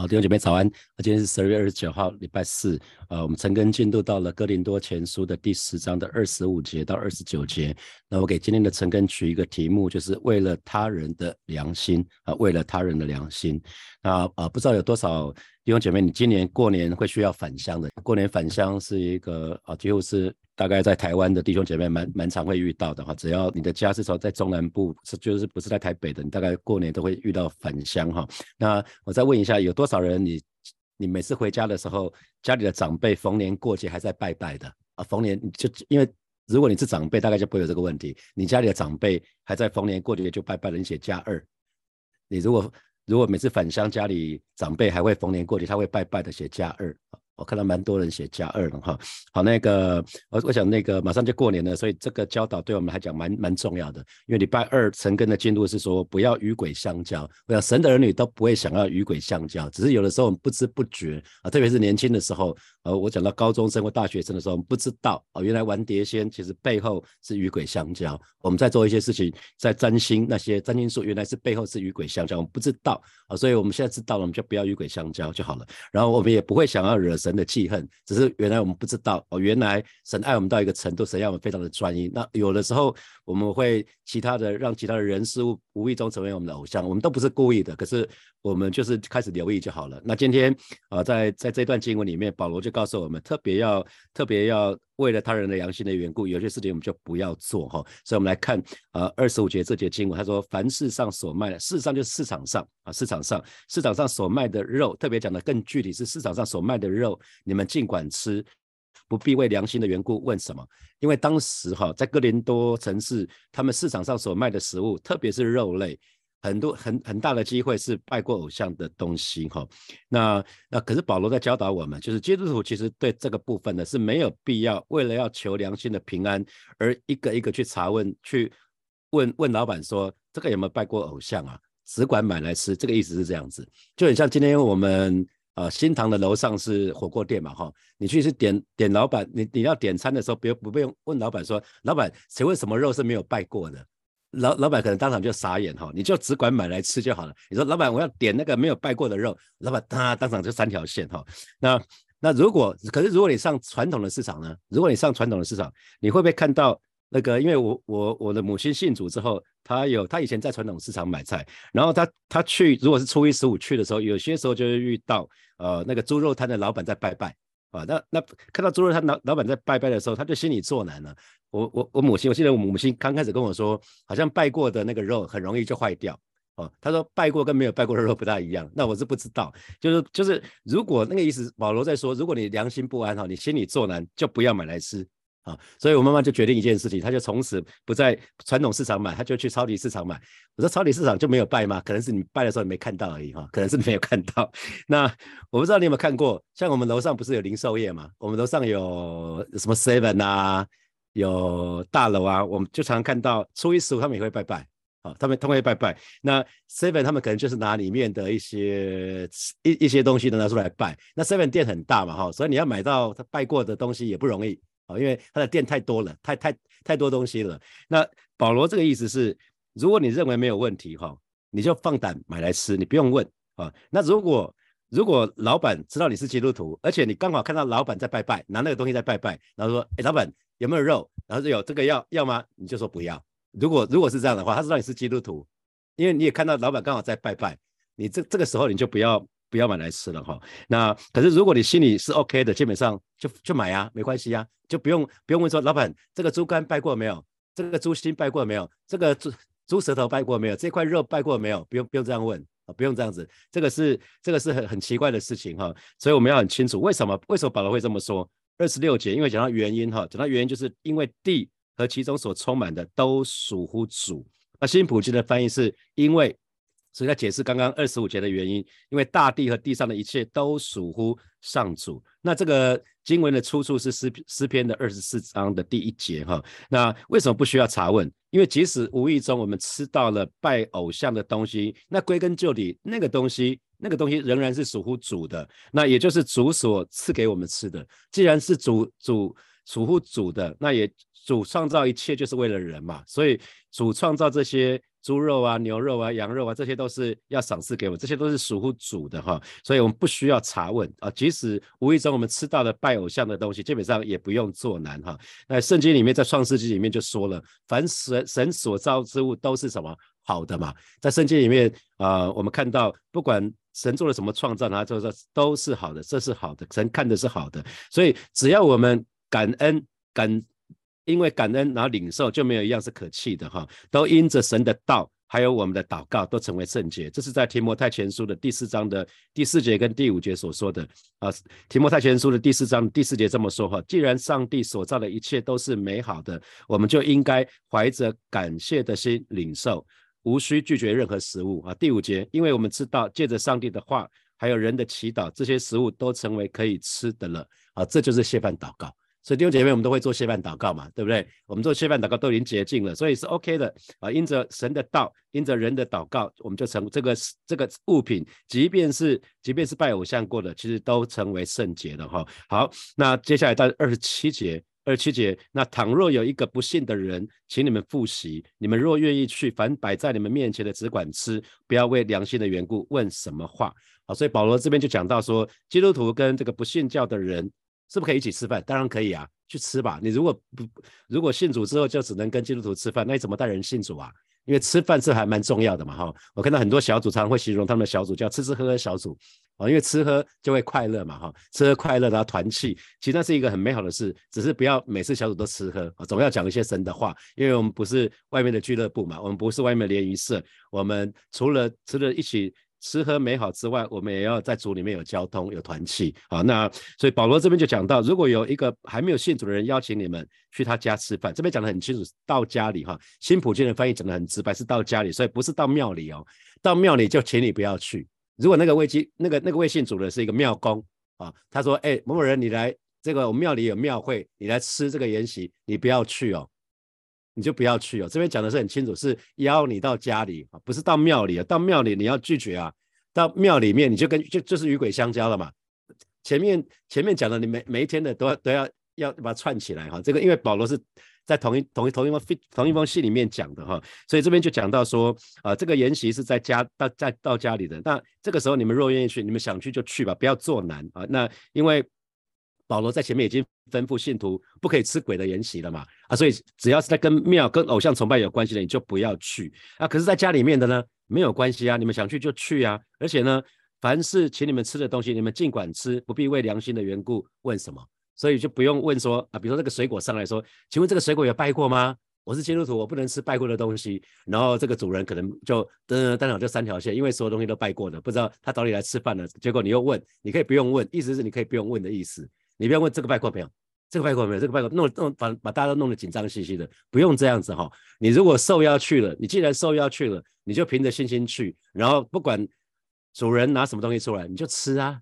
好，弟兄姐妹早安。那今天是十二月二十九号，礼拜四。呃，我们陈根进度到了哥林多前书的第十章的二十五节到二十九节。那我给今天的陈根取一个题目，就是为了他人的良心啊，为了他人的良心。那啊，不知道有多少弟兄姐妹，你今年过年会需要返乡的？过年返乡是一个啊，几乎是大概在台湾的弟兄姐妹蛮蛮常会遇到的哈。只要你的家是说在中南部，是就是不是在台北的，你大概过年都会遇到返乡哈。那我再问一下，有多少人你你每次回家的时候，家里的长辈逢年过节还在拜拜的啊？逢年就因为如果你是长辈，大概就不会有这个问题。你家里的长辈还在逢年过节就拜拜了，你写加二。你如果如果每次返乡，家里长辈还会逢年过节，他会拜拜的，写加二。我看到蛮多人写加二了哈，好，那个我我想那个马上就过年了，所以这个教导对我们来讲蛮蛮重要的。因为礼拜二陈根的进度是说不要与鬼相交，我想神的儿女都不会想要与鬼相交，只是有的时候我们不知不觉啊，特别是年轻的时候，呃，我讲到高中生或大学生的时候，我们不知道哦，原来玩碟仙其实背后是与鬼相交。我们在做一些事情，在占星那些占星术，原来是背后是与鬼相交，我们不知道啊，所以我们现在知道了，我们就不要与鬼相交就好了。然后我们也不会想要惹神。神的记恨，只是原来我们不知道哦。原来神爱我们到一个程度，神要我们非常的专一。那有的时候我们会其他的让其他的人事物无意中成为我们的偶像，我们都不是故意的，可是我们就是开始留意就好了。那今天啊，在在这段经文里面，保罗就告诉我们，特别要特别要。为了他人的良心的缘故，有些事情我们就不要做哈。所以，我们来看呃二十五节这节经文，他说：“凡世上所卖的，事实上就是市场上啊，市场上市场上所卖的肉，特别讲的更具体是市场上所卖的肉，你们尽管吃，不必为良心的缘故问什么。因为当时哈，在哥林多城市，他们市场上所卖的食物，特别是肉类。”很多很很大的机会是拜过偶像的东西哈，那那可是保罗在教导我们，就是基督徒其实对这个部分呢是没有必要为了要求良心的平安而一个一个去查问，去问问老板说这个有没有拜过偶像啊？只管买来吃，这个意思是这样子，就很像今天我们呃新塘的楼上是火锅店嘛哈，你去是点点老板，你你要点餐的时候，不用不用问老板说老板请问什么肉是没有拜过的？老老板可能当场就傻眼哈，你就只管买来吃就好了。你说老板我要点那个没有拜过的肉，老板他当场就三条线哈。那那如果可是如果你上传统的市场呢？如果你上传统的市场，你会不会看到那个？因为我我我的母亲信主之后，她有她以前在传统市场买菜，然后她她去如果是初一十五去的时候，有些时候就会遇到呃那个猪肉摊的老板在拜拜。啊，那那看到猪肉摊老老板在拜拜的时候，他就心里作难了。我我我母亲，我记得我母亲刚开始跟我说，好像拜过的那个肉很容易就坏掉。哦，他说拜过跟没有拜过的肉不大一样。那我是不知道，就是就是，如果那个意思，保罗在说，如果你良心不安哈，你心里作难，就不要买来吃。啊，所以我妈妈就决定一件事情，她就从此不在传统市场买，她就去超级市场买。我说超级市场就没有拜吗？可能是你拜的时候你没看到而已哈，可能是没有看到。那我不知道你有没有看过，像我们楼上不是有零售业嘛？我们楼上有什么 Seven 啊，有大楼啊，我们就常常看到初一十五他们也会拜拜，啊，他们他们会拜拜。那 Seven 他们可能就是拿里面的一些一一些东西拿出来拜。那 Seven 店很大嘛哈，所以你要买到他拜过的东西也不容易。因为他的店太多了，太太太多东西了。那保罗这个意思是，如果你认为没有问题哈，你就放胆买来吃，你不用问啊。那如果如果老板知道你是基督徒，而且你刚好看到老板在拜拜，拿那个东西在拜拜，然后说，哎，老板有没有肉？然后说有这个要要吗？你就说不要。如果如果是这样的话，他知道你是基督徒，因为你也看到老板刚好在拜拜，你这这个时候你就不要。不要买来吃了哈。那可是如果你心里是 OK 的，基本上就就买啊，没关系啊，就不用不用问说老板这个猪肝拜过没有？这个猪心拜过没有？这个猪猪舌头拜过没有？这块肉拜过没有？不用不用这样问啊，不用这样子。这个是这个是很很奇怪的事情哈。所以我们要很清楚为什么为什么保罗会这么说。二十六节，因为讲到原因哈，讲到原因就是因为地和其中所充满的都属乎主。那新普京的翻译是因为。所以在解释刚刚二十五节的原因，因为大地和地上的一切都属乎上主。那这个经文的出处是诗诗篇的二十四章的第一节哈。那为什么不需要查问？因为即使无意中我们吃到了拜偶像的东西，那归根究底，那个东西那个东西仍然是属乎主的，那也就是主所赐给我们吃的。既然是主主属乎主的，那也主创造一切就是为了人嘛，所以主创造这些。猪肉啊、牛肉啊、羊肉啊，这些都是要赏赐给我，这些都是属乎主的哈，所以我们不需要查问啊。即使无意中我们吃到了拜偶像的东西，基本上也不用做难哈。那圣经里面在创世纪里面就说了，凡神神所造之物都是什么好的嘛？在圣经里面啊，我们看到不管神做了什么创造，他就是都是好的，这是好的，神看的是好的。所以只要我们感恩感。因为感恩，然后领受，就没有一样是可弃的哈。都因着神的道，还有我们的祷告，都成为圣洁。这是在提摩太前书的第四章的第四节跟第五节所说的啊。提摩太前书的第四章第四节这么说哈：既然上帝所造的一切都是美好的，我们就应该怀着感谢的心领受，无需拒绝任何食物啊。第五节，因为我们知道借着上帝的话，还有人的祈祷，这些食物都成为可以吃的了啊。这就是谢饭祷告。所以弟兄姐妹，我们都会做谢饭祷告嘛，对不对？我们做谢饭祷告都已经洁净了，所以是 OK 的啊。因着神的道，因着人的祷告，我们就成这个这个物品，即便是即便是拜偶像过的，其实都成为圣洁了哈。好，那接下来到二十七节，二十七节，那倘若有一个不信的人，请你们复习，你们若愿意去，凡摆在你们面前的只管吃，不要为良心的缘故问什么话。好，所以保罗这边就讲到说，基督徒跟这个不信教的人。是不可以一起吃饭？当然可以啊，去吃吧。你如果不如果信主之后就只能跟基督徒吃饭，那你怎么带人信主啊？因为吃饭是还蛮重要的嘛，哈。我看到很多小组常常会形容他们的小组叫吃吃喝喝小组啊，因为吃喝就会快乐嘛，哈，吃喝快乐然后团气，其实那是一个很美好的事。只是不要每次小组都吃喝，总要讲一些神的话，因为我们不是外面的俱乐部嘛，我们不是外面的联谊社，我们除了除了一起。吃喝美好之外，我们也要在主里面有交通、有团契啊。那所以保罗这边就讲到，如果有一个还没有信主的人邀请你们去他家吃饭，这边讲的很清楚，到家里哈。新普京的翻译讲的很直白，是到家里，所以不是到庙里哦。到庙里就请你不要去。如果那个未基那个那个未信主的是一个庙公啊，他说：“哎，某某人，你来这个我们庙里有庙会，你来吃这个筵席，你不要去哦。”你就不要去哦，这边讲的是很清楚，是邀你到家里啊，不是到庙里啊。到庙里你要拒绝啊，到庙里面你就跟就就是与鬼相交了嘛。前面前面讲的，你每每一天的都要都要要把它串起来哈。这个因为保罗是在同一同一同一封同一封信里面讲的哈，所以这边就讲到说啊，这个筵席是在家到在到家里的。那这个时候你们若愿意去，你们想去就去吧，不要做难啊。那因为。保罗在前面已经吩咐信徒不可以吃鬼的筵席了嘛？啊，所以只要是在跟庙、跟偶像崇拜有关系的，你就不要去啊。可是，在家里面的呢，没有关系啊，你们想去就去啊。而且呢，凡是请你们吃的东西，你们尽管吃，不必为良心的缘故问什么。所以就不用问说啊，比如说这个水果上来说，请问这个水果有拜过吗？我是基督徒，我不能吃拜过的东西。然后这个主人可能就噔噔噔就三条线，因为所有东西都拜过的，不知道他找你来吃饭了。结果你又问，你可以不用问，意思是你可以不用问的意思。你不要问这个拜过没有，这个拜过没有，这个拜过弄弄把把大家都弄得紧张兮兮的，不用这样子哈。你如果受邀去了，你既然受邀去了，你就凭着信心去，然后不管主人拿什么东西出来，你就吃啊，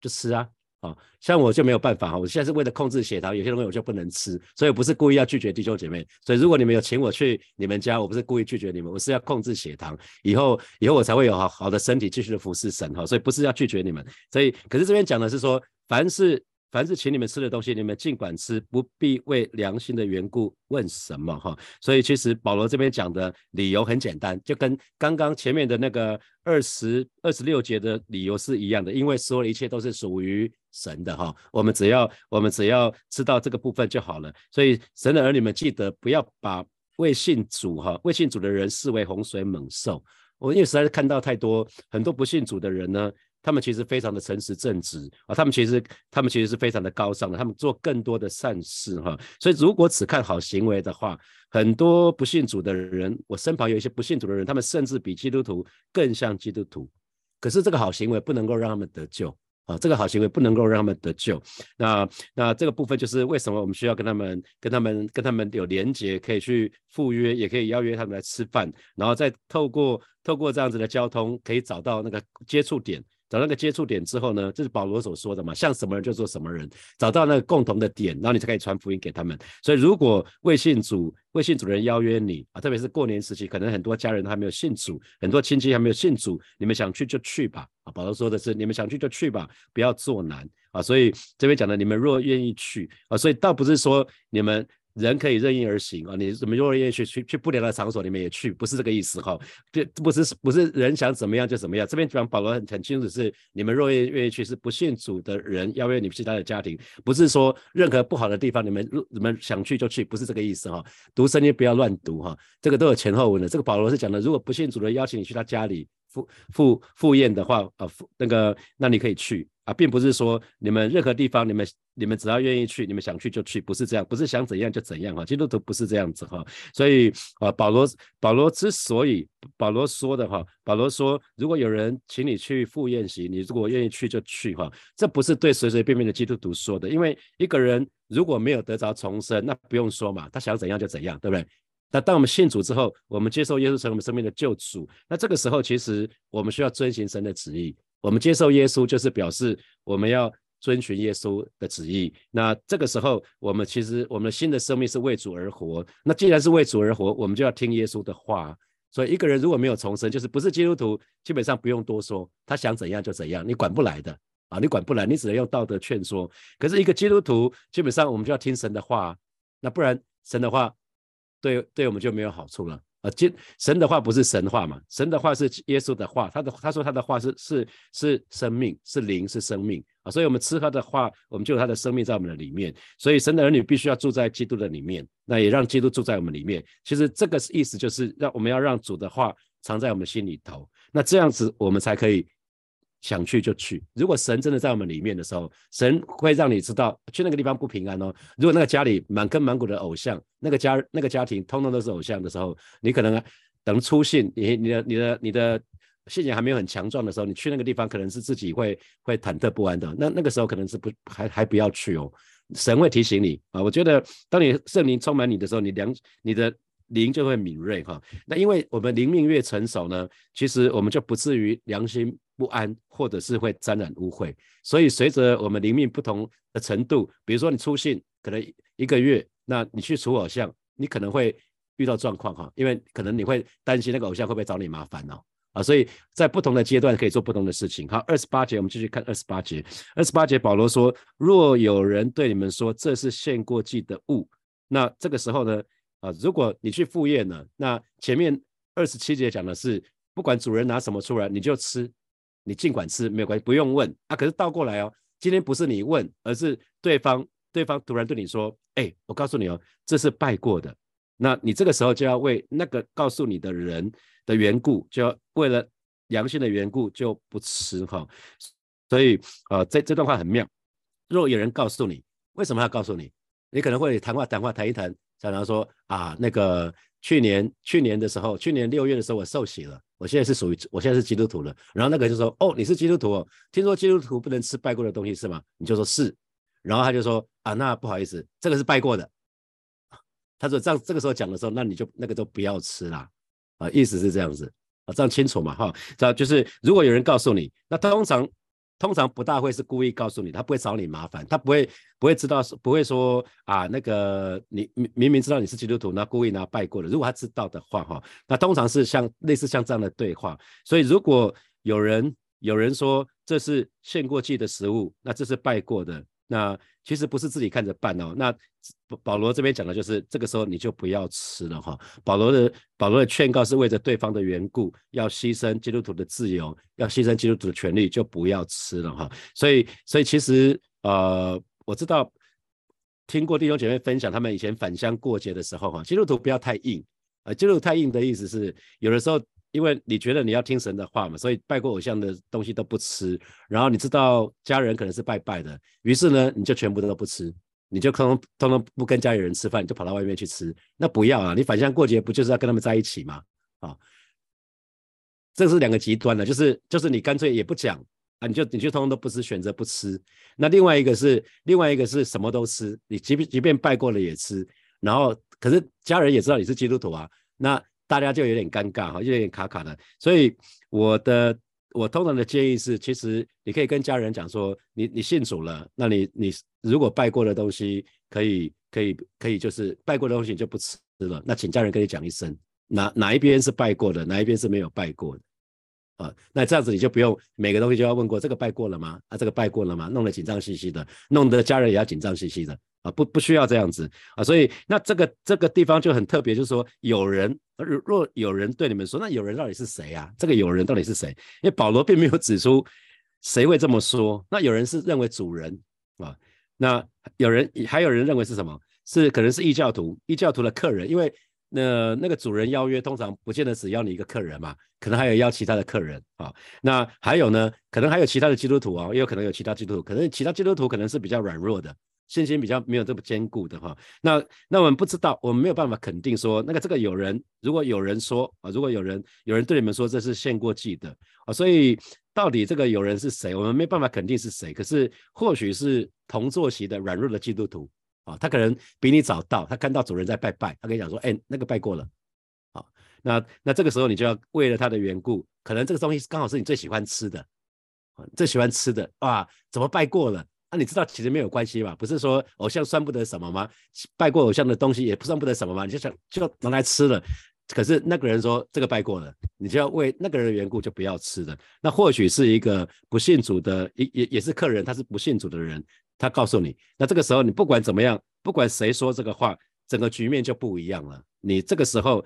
就吃啊。啊，像我就没有办法哈，我现在是为了控制血糖，有些东西我就不能吃，所以不是故意要拒绝弟兄姐妹。所以如果你们有请我去你们家，我不是故意拒绝你们，我是要控制血糖，以后以后我才会有好好的身体继续的服侍神哈。所以不是要拒绝你们，所以可是这边讲的是说，凡是。凡是请你们吃的东西，你们尽管吃，不必为良心的缘故问什么哈。所以其实保罗这边讲的理由很简单，就跟刚刚前面的那个二十二十六节的理由是一样的，因为所有一切都是属于神的哈。我们只要我们只要知道这个部分就好了。所以神的儿女们记得不要把未信主哈未信主的人视为洪水猛兽。我因为实在是看到太多很多不信主的人呢。他们其实非常的诚实正直啊，他们其实他们其实是非常的高尚的，他们做更多的善事哈。所以如果只看好行为的话，很多不信主的人，我身旁有一些不信主的人，他们甚至比基督徒更像基督徒。可是这个好行为不能够让他们得救啊，这个好行为不能够让他们得救。那那这个部分就是为什么我们需要跟他们跟他们跟他们有连结，可以去赴约，也可以邀约他们来吃饭，然后再透过透过这样子的交通，可以找到那个接触点。找那个接触点之后呢，这是保罗所说的嘛，像什么人就做什么人，找到那个共同的点，然后你才可以传福音给他们。所以如果未信主、未信主人邀约你啊，特别是过年时期，可能很多家人还没有信主，很多亲戚还没有信主，你们想去就去吧。啊，保罗说的是你们想去就去吧，不要做难啊。所以这边讲的，你们若愿意去啊，所以倒不是说你们人可以任意而行啊！你怎么若愿意去去去不良的场所，你们也去，不是这个意思哈。这不是不是人想怎么样就怎么样。这边讲保罗很很清楚是，你们若愿意愿意去，是不信主的人邀约你们去他的家庭，不是说任何不好的地方你们你们想去就去，不是这个意思哈。读圣经不要乱读哈，这个都有前后文的。这个保罗是讲的，如果不信主的邀请你去他家里。赴赴赴宴的话，呃，那个，那你可以去啊，并不是说你们任何地方，你们你们只要愿意去，你们想去就去，不是这样，不是想怎样就怎样哈，基督徒不是这样子哈，所以啊，保罗保罗之所以保罗说的哈，保罗说，如果有人请你去赴宴席，你如果愿意去就去哈，这不是对随随便便的基督徒说的，因为一个人如果没有得着重生，那不用说嘛，他想怎样就怎样，对不对？那当我们信主之后，我们接受耶稣成为我们生命的救主。那这个时候，其实我们需要遵循神的旨意。我们接受耶稣，就是表示我们要遵循耶稣的旨意。那这个时候，我们其实我们的新的生命是为主而活。那既然是为主而活，我们就要听耶稣的话。所以，一个人如果没有重生，就是不是基督徒，基本上不用多说，他想怎样就怎样，你管不来的啊，你管不来，你只能用道德劝说。可是，一个基督徒，基本上我们就要听神的话。那不然，神的话。对，对我们就没有好处了啊！今神的话不是神话嘛？神的话是耶稣的话，他的他说他的话是是是生命，是灵，是生命啊！所以我们吃喝的话，我们就有他的生命在我们的里面。所以神的儿女必须要住在基督的里面，那也让基督住在我们里面。其实这个意思就是让我们要让主的话藏在我们心里头，那这样子我们才可以。想去就去。如果神真的在我们里面的时候，神会让你知道去那个地方不平安哦。如果那个家里满坑满谷的偶像，那个家那个家庭通通都是偶像的时候，你可能等出信，你你的你的你的信仰还没有很强壮的时候，你去那个地方可能是自己会会忐忑不安的。那那个时候可能是不还还不要去哦。神会提醒你啊。我觉得当你圣灵充满你的时候，你良你的。灵就会敏锐哈，那因为我们灵命越成熟呢，其实我们就不至于良心不安，或者是会沾染污秽。所以随着我们灵命不同的程度，比如说你出信可能一个月，那你去除偶像，你可能会遇到状况哈，因为可能你会担心那个偶像会不会找你麻烦哦啊，所以在不同的阶段可以做不同的事情。好，二十八节我们继续看二十八节，二十八节保罗说：若有人对你们说这是献过祭的物，那这个时候呢？啊，如果你去赴宴呢，那前面二十七节讲的是，不管主人拿什么出来，你就吃，你尽管吃，没有关系，不用问。啊，可是倒过来哦，今天不是你问，而是对方，对方突然对你说，哎，我告诉你哦，这是拜过的，那你这个时候就要为那个告诉你的人的缘故，就要为了良心的缘故就不吃哈。所以，呃，这这段话很妙。若有人告诉你，为什么要告诉你？你可能会谈话谈话谈一谈。常常说啊，那个去年去年的时候，去年六月的时候我受洗了，我现在是属于我现在是基督徒了。然后那个就说哦，你是基督徒，哦，听说基督徒不能吃拜过的东西是吗？你就说是。然后他就说啊，那不好意思，这个是拜过的。他说这样这个时候讲的时候，那你就那个都不要吃啦。啊，意思是这样子啊，这样清楚嘛哈？这样就是如果有人告诉你，那通常。通常不大会是故意告诉你，他不会找你麻烦，他不会不会知道，不会说啊那个你明明知道你是基督徒，那故意拿拜过的。如果他知道的话，哈，那通常是像类似像这样的对话。所以如果有人有人说这是献过祭的食物，那这是拜过的。那其实不是自己看着办哦。那保罗这边讲的就是这个时候你就不要吃了哈。保罗的保罗的劝告是为着对方的缘故，要牺牲基督徒的自由，要牺牲基督徒的权利，就不要吃了哈。所以所以其实呃我知道听过弟兄姐妹分享他们以前返乡过节的时候哈，基督徒不要太硬啊。基督徒太硬的意思是有的时候。因为你觉得你要听神的话嘛，所以拜过偶像的东西都不吃。然后你知道家人可能是拜拜的，于是呢，你就全部都不吃，你就通通通通不跟家里人吃饭，你就跑到外面去吃。那不要啊！你返乡过节不就是要跟他们在一起吗？啊，这是两个极端的，就是就是你干脆也不讲啊，你就你就通通都不吃，选择不吃。那另外一个是另外一个是什么都吃，你即便即便拜过了也吃。然后可是家人也知道你是基督徒啊，那。大家就有点尴尬哈，有点卡卡的，所以我的我通常的建议是，其实你可以跟家人讲说，你你信主了，那你你如果拜过的东西，可以可以可以，就是拜过的东西你就不吃了，那请家人跟你讲一声，哪哪一边是拜过的，哪一边是没有拜过的，啊，那这样子你就不用每个东西就要问过，这个拜过了吗？啊，这个拜过了吗？弄得紧张兮兮的，弄得家人也要紧张兮兮的，啊，不不需要这样子啊，所以那这个这个地方就很特别，就是说有人若有人对你们说，那有人到底是谁啊？这个有人到底是谁？因为保罗并没有指出谁会这么说，那有人是认为主人啊，那有人还有人认为是什么？是可能是异教徒，异教徒的客人，因为那那个主人邀约通常不见得只邀你一个客人嘛，可能还有邀其他的客人啊。那还有呢，可能还有其他的基督徒啊，也有可能有其他基督徒，可能其他基督徒可能是比较软弱的。信心比较没有这么坚固的哈，那那我们不知道，我们没有办法肯定说那个这个有人，如果有人说啊，如果有人有人对你们说这是献过祭的啊，所以到底这个有人是谁，我们没办法肯定是谁。可是或许是同坐席的软弱的基督徒啊，他可能比你早到，他看到主人在拜拜，他跟你讲说，哎，那个拜过了，好，那那这个时候你就要为了他的缘故，可能这个东西刚好是你最喜欢吃的，最喜欢吃的啊，怎么拜过了？那你知道其实没有关系吧？不是说偶像算不得什么吗？拜过偶像的东西也不算不得什么吗？你就想就拿来吃了。可是那个人说这个拜过了，你就要为那个人的缘故就不要吃了。那或许是一个不信主的，也也也是客人，他是不信主的人，他告诉你，那这个时候你不管怎么样，不管谁说这个话，整个局面就不一样了。你这个时候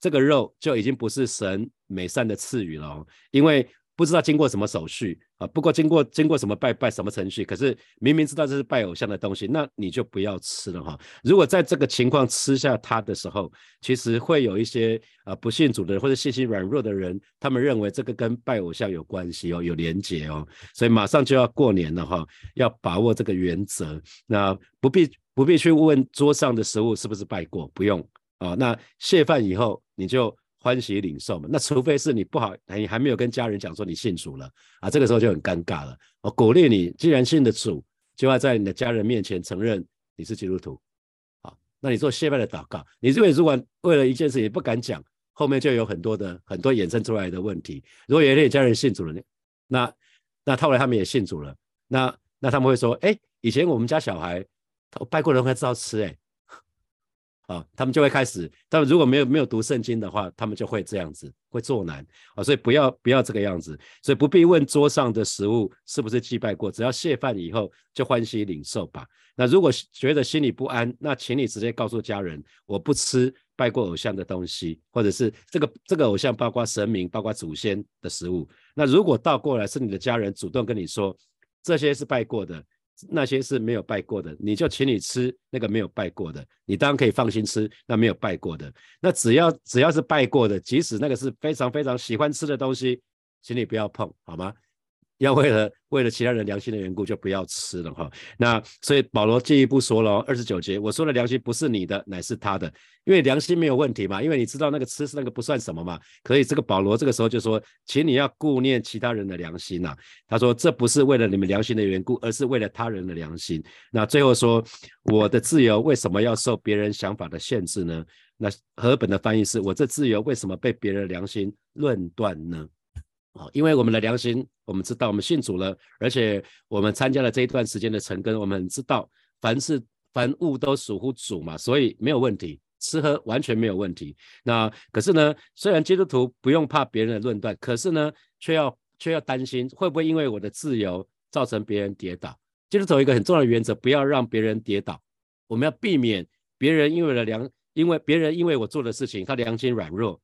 这个肉就已经不是神美善的赐予了，因为。不知道经过什么手续啊？不过经过经过什么拜拜什么程序？可是明明知道这是拜偶像的东西，那你就不要吃了哈。如果在这个情况吃下它的时候，其实会有一些啊不信主的人或者信心软弱的人，他们认为这个跟拜偶像有关系哦，有连结哦，所以马上就要过年了哈，要把握这个原则。那不必不必去问桌上的食物是不是拜过，不用啊。那谢饭以后你就。欢喜领受嘛，那除非是你不好，你还没有跟家人讲说你信主了啊，这个时候就很尴尬了。我鼓励你，既然信的主，就要在你的家人面前承认你是基督徒。好，那你做谢拜的祷告，你这边如果为了一件事情不敢讲，后面就有很多的很多衍生出来的问题。如果有一天家人信主了，那那后来他们也信主了，那那他们会说，哎，以前我们家小孩拜过人还知道吃，哎。啊，他们就会开始，他们如果没有没有读圣经的话，他们就会这样子，会作难啊，所以不要不要这个样子，所以不必问桌上的食物是不是祭拜过，只要谢饭以后就欢喜领受吧。那如果觉得心里不安，那请你直接告诉家人，我不吃拜过偶像的东西，或者是这个这个偶像包括神明、包括祖先的食物。那如果倒过来是你的家人主动跟你说这些是拜过的。那些是没有拜过的，你就请你吃那个没有拜过的，你当然可以放心吃那没有拜过的。那只要只要是拜过的，即使那个是非常非常喜欢吃的东西，请你不要碰，好吗？要为了为了其他人良心的缘故，就不要吃了哈。那所以保罗进一步说了，二十九节，我说的良心不是你的，乃是他的，因为良心没有问题嘛，因为你知道那个吃是那个不算什么嘛。可以这个保罗这个时候就说，请你要顾念其他人的良心呐。他说这不是为了你们良心的缘故，而是为了他人的良心。那最后说，我的自由为什么要受别人想法的限制呢？那和本的翻译是我这自由为什么被别人良心论断呢？因为我们的良心，我们知道我们信主了，而且我们参加了这一段时间的成根，我们知道凡是凡物都属乎主嘛，所以没有问题，吃喝完全没有问题。那可是呢，虽然基督徒不用怕别人的论断，可是呢，却要却要担心会不会因为我的自由造成别人跌倒。基督徒一个很重要的原则，不要让别人跌倒，我们要避免别人因为了良，因为别人因为我做的事情，他良心软弱。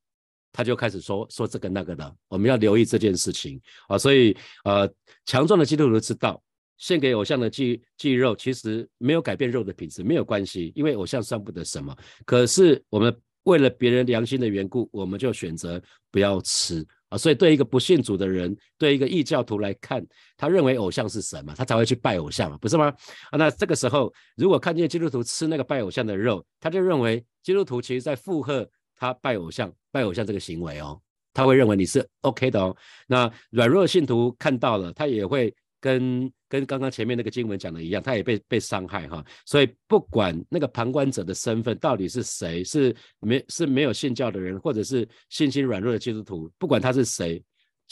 他就开始说说这个那个的，我们要留意这件事情啊，所以呃，强壮的基督徒知道，献给偶像的祭祭肉其实没有改变肉的品质，没有关系，因为偶像算不得什么。可是我们为了别人良心的缘故，我们就选择不要吃啊。所以对一个不信主的人，对一个异教徒来看，他认为偶像是神嘛，他才会去拜偶像，不是吗？啊，那这个时候如果看见基督徒吃那个拜偶像的肉，他就认为基督徒其实在附和。他拜偶像，拜偶像这个行为哦，他会认为你是 OK 的哦。那软弱信徒看到了，他也会跟跟刚刚前面那个经文讲的一样，他也被被伤害哈。所以不管那个旁观者的身份到底是谁，是没是没有信教的人，或者是信心软弱的基督徒，不管他是谁，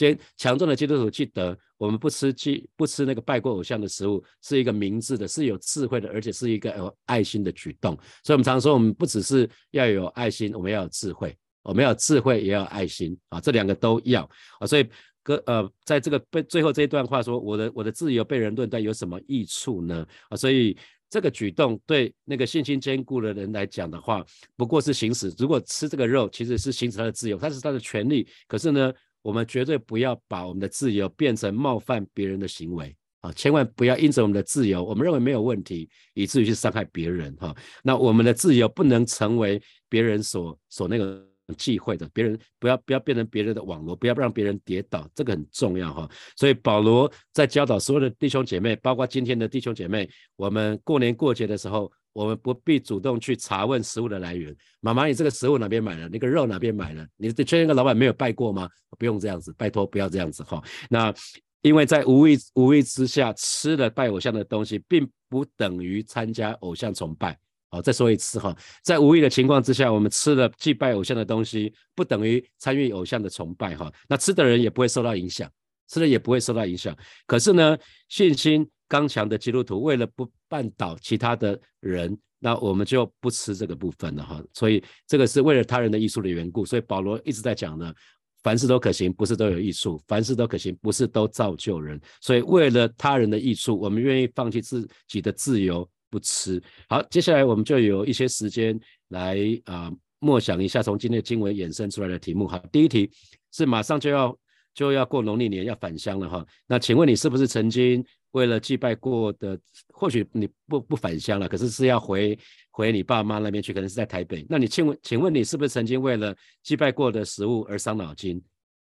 坚强壮的基督徒记得，我们不吃祭不吃那个拜过偶像的食物，是一个明智的，是有智慧的，而且是一个有爱心的举动。所以，我们常说，我们不只是要有爱心，我们要有智慧。我们要有智慧，也要有爱心啊，这两个都要啊。所以，哥呃，在这个被最后这一段话说，我的我的自由被人论断有什么益处呢？啊，所以这个举动对那个信心坚固的人来讲的话，不过是行使。如果吃这个肉，其实是行使他的自由，他是他的权利。可是呢，我们绝对不要把我们的自由变成冒犯别人的行为啊！千万不要因着我们的自由，我们认为没有问题，以至于去伤害别人哈。那我们的自由不能成为别人所所那个。忌讳的，别人不要不要变成别人的网络，不要让别人跌倒，这个很重要哈。所以保罗在教导所有的弟兄姐妹，包括今天的弟兄姐妹，我们过年过节的时候，我们不必主动去查问食物的来源。妈妈，你这个食物哪边买的？那个肉哪边买的？你确认个老板没有拜过吗？不用这样子，拜托不要这样子哈。那因为在无意无意之下吃了拜偶像的东西，并不等于参加偶像崇拜。好，再说一次哈，在无意的情况之下，我们吃了祭拜偶像的东西，不等于参与偶像的崇拜哈。那吃的人也不会受到影响，吃的也不会受到影响。可是呢，信心刚强的基督徒，为了不绊倒其他的人，那我们就不吃这个部分了哈。所以这个是为了他人的艺术的缘故。所以保罗一直在讲呢，凡事都可行，不是都有益处；凡事都可行，不是都造就人。所以为了他人的益处，我们愿意放弃自己的自由。不吃好，接下来我们就有一些时间来啊默想一下从今天的经文衍生出来的题目哈。第一题是马上就要就要过农历年要返乡了哈。那请问你是不是曾经为了祭拜过的，或许你不不返乡了，可是是要回回你爸妈那边去，可能是在台北。那你请问请问你是不是曾经为了祭拜过的食物而伤脑筋？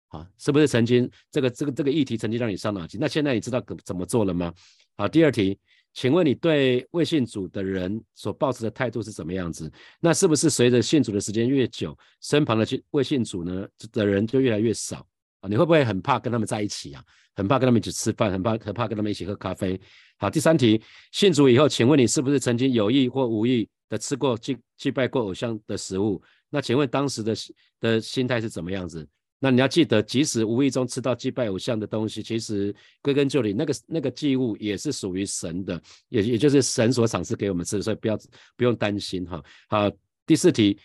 啊，是不是曾经这个这个这个议题曾经让你伤脑筋？那现在你知道怎怎么做了吗？好，第二题。请问你对未信主的人所抱持的态度是怎么样子？那是不是随着信主的时间越久，身旁的未信主呢的人就越来越少啊？你会不会很怕跟他们在一起啊？很怕跟他们一起吃饭，很怕很怕跟他们一起喝咖啡？好，第三题，信主以后，请问你是不是曾经有意或无意的吃过祭祭拜过偶像的食物？那请问当时的的心态是怎么样子？那你要记得，即使无意中吃到祭拜偶像的东西，其实归根究底，那个那个祭物也是属于神的，也也就是神所赏赐给我们吃的，所以不要不用担心哈。好，第四题，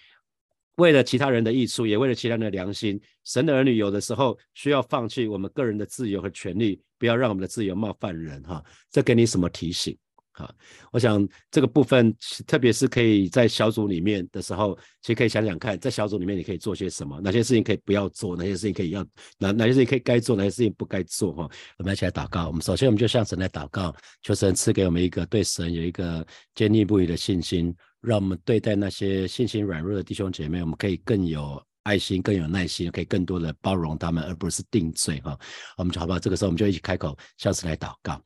为了其他人的益处，也为了其他人的良心，神的儿女有的时候需要放弃我们个人的自由和权利，不要让我们的自由冒犯人哈。这给你什么提醒？好，我想这个部分，特别是可以在小组里面的时候，其实可以想想看，在小组里面你可以做些什么，哪些事情可以不要做，哪些事情可以要，哪哪些事情可以该做，哪些事情不该做哈。我们一起来祷告。我们首先我们就向神来祷告，求神赐给我们一个对神有一个坚定不移的信心，让我们对待那些信心软弱的弟兄姐妹，我们可以更有爱心，更有耐心，可以更多的包容他们，而不是定罪哈。我们就好不好？这个时候我们就一起开口向神来祷告。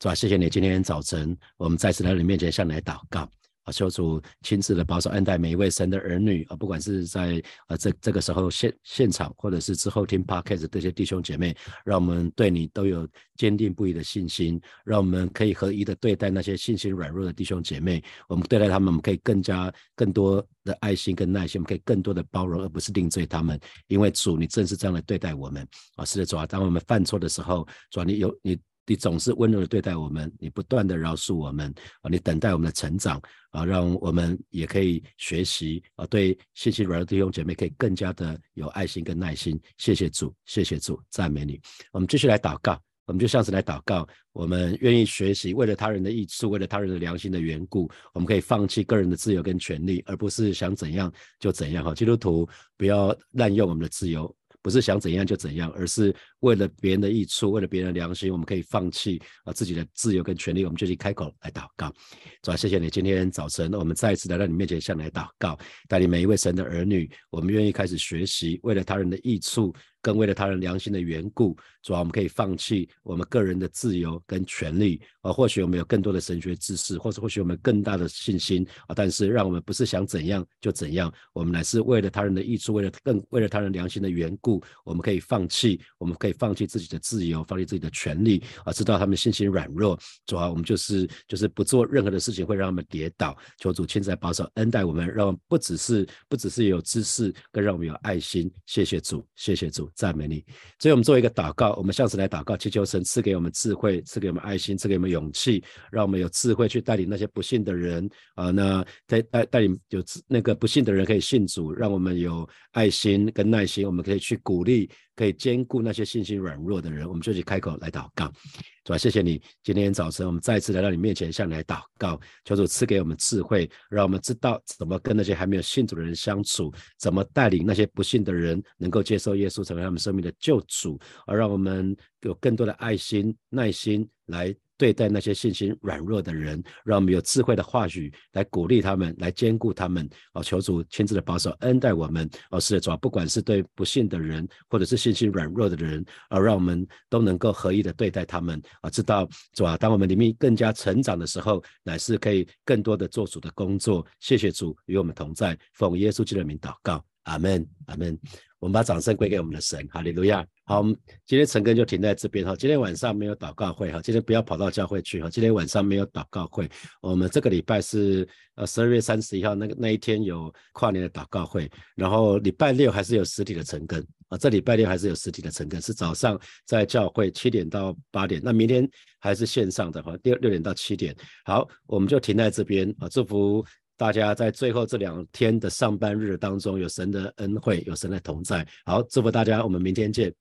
是吧？谢谢你，今天早晨我们再次来到你面前向你来祷告啊，求主亲自的保守恩待每一位神的儿女啊，不管是在啊这这个时候现现场，或者是之后听 podcast 这些弟兄姐妹，让我们对你都有坚定不移的信心，让我们可以合一的对待那些信心软弱的弟兄姐妹，我们对待他们，我们可以更加更多的爱心跟耐心，我们可以更多的包容，而不是定罪他们，因为主你正是这样来对待我们啊，是的主啊，当我们犯错的时候，主啊你有你。你总是温柔的对待我们，你不断的饶恕我们啊，你等待我们的成长啊，让我们也可以学习啊，对信息软弱弟兄姐妹可以更加的有爱心跟耐心。谢谢主，谢谢主，赞美你。我们继续来祷告，我们就像是来祷告，我们愿意学习，为了他人的益处，为了他人的良心的缘故，我们可以放弃个人的自由跟权利，而不是想怎样就怎样。哈，基督徒不要滥用我们的自由。不是想怎样就怎样，而是为了别人的益处，为了别人的良心，我们可以放弃啊自己的自由跟权利，我们就去开口来祷告。主啊，谢谢你，今天早晨我们再一次来到你面前向你来祷告，带领每一位神的儿女，我们愿意开始学习，为了他人的益处。更为了他人良心的缘故，主要我们可以放弃我们个人的自由跟权利啊。或许我们有更多的神学知识，或者或许我们更大的信心啊。但是让我们不是想怎样就怎样，我们乃是为了他人的益处，为了更为了他人良心的缘故，我们可以放弃，我们可以放弃自己的自由，放弃自己的权利啊。知道他们信心软弱，主要我们就是就是不做任何的事情会让他们跌倒。求主亲自来保守恩待我们，让不只是不只是有知识，更让我们有爱心。谢谢主，谢谢主。赞美你，所以我们做一个祷告，我们向神来祷告，祈求神赐给我们智慧，赐给我们爱心，赐给我们勇气，让我们有智慧去带领那些不幸的人啊，那带带带领有那个不幸的人可以信主，让我们有爱心跟耐心，我们可以去鼓励。可以兼顾那些信心软弱的人，我们就去开口来祷告。主啊，谢谢你，今天早晨我们再次来到你面前，向你来祷告，求主赐给我们智慧，让我们知道怎么跟那些还没有信主的人相处，怎么带领那些不信的人能够接受耶稣成为他们生命的救主，而让我们有更多的爱心、耐心来。对待那些信心软弱的人，让我们有智慧的话语来鼓励他们，来兼顾他们。哦，求主亲自的保守恩待我们。哦，是的，主啊，不管是对不信的人，或者是信心软弱的人，啊，让我们都能够合一的对待他们。啊，知道主啊，当我们里面更加成长的时候，乃是可以更多的做主的工作。谢谢主与我们同在，奉耶稣基督的名祷告，阿门，阿门。我们把掌声归给我们的神，哈利路亚。好，我们今天陈根就停在这边哈。今天晚上没有祷告会哈，今天不要跑到教会去哈。今天晚上没有祷告会，我们这个礼拜是呃十二月三十一号那个那一天有跨年的祷告会，然后礼拜六还是有实体的陈根啊，这礼拜六还是有实体的陈根，是早上在教会七点到八点，那明天还是线上的哈，六六点到七点。好，我们就停在这边啊，祝福。大家在最后这两天的上班日当中，有神的恩惠，有神的同在。好，祝福大家，我们明天见。